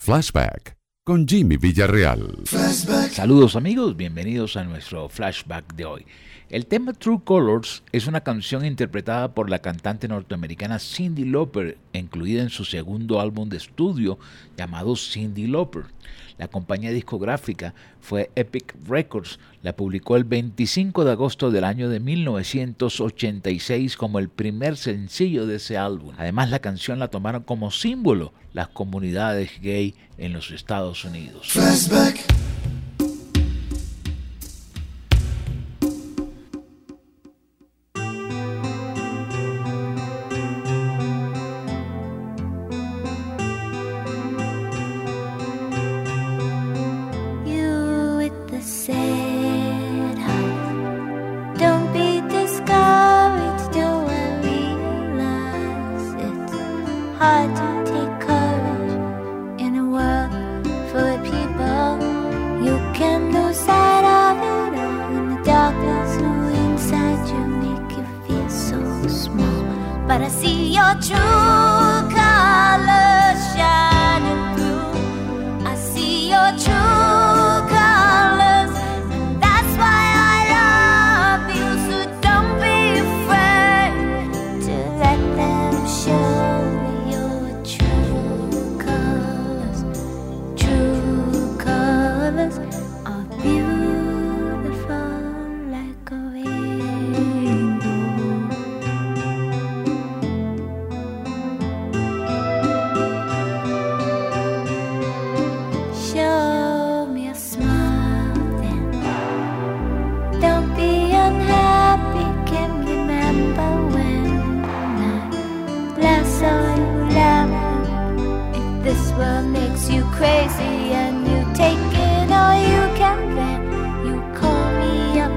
Flashback con Jimmy Villarreal. Flashback. Saludos amigos, bienvenidos a nuestro flashback de hoy. El tema True Colors es una canción interpretada por la cantante norteamericana Cindy Lauper incluida en su segundo álbum de estudio llamado Cindy Lauper. La compañía discográfica fue Epic Records, la publicó el 25 de agosto del año de 1986 como el primer sencillo de ese álbum. Además, la canción la tomaron como símbolo las comunidades gay en los Estados Unidos. hard to take courage in a world full of people. You can lose sight of it all in the darkness. Inside you make you feel so small. But I see your truth. so If this world makes you crazy and you take it all you can Then you call me up.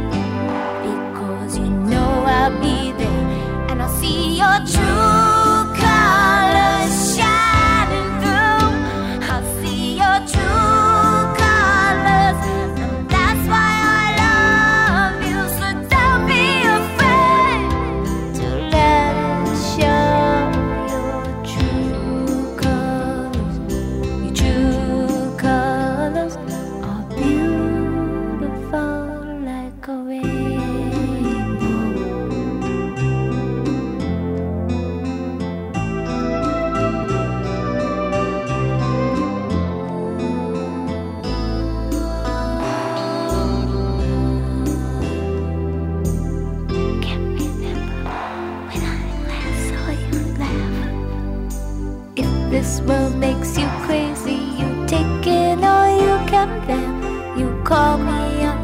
Because you know I'll be there And I'll see your truth world makes you crazy. You take it all you can bear. You call me up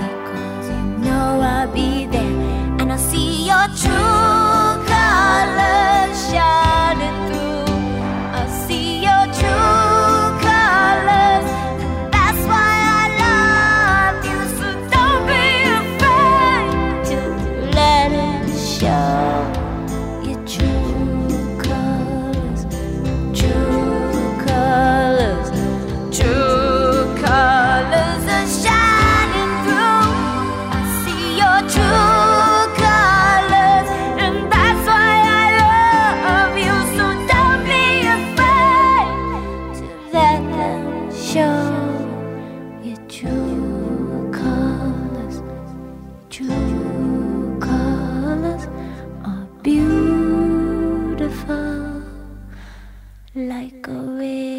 because you know I'll be there and I'll see your true colors shine. like a wave.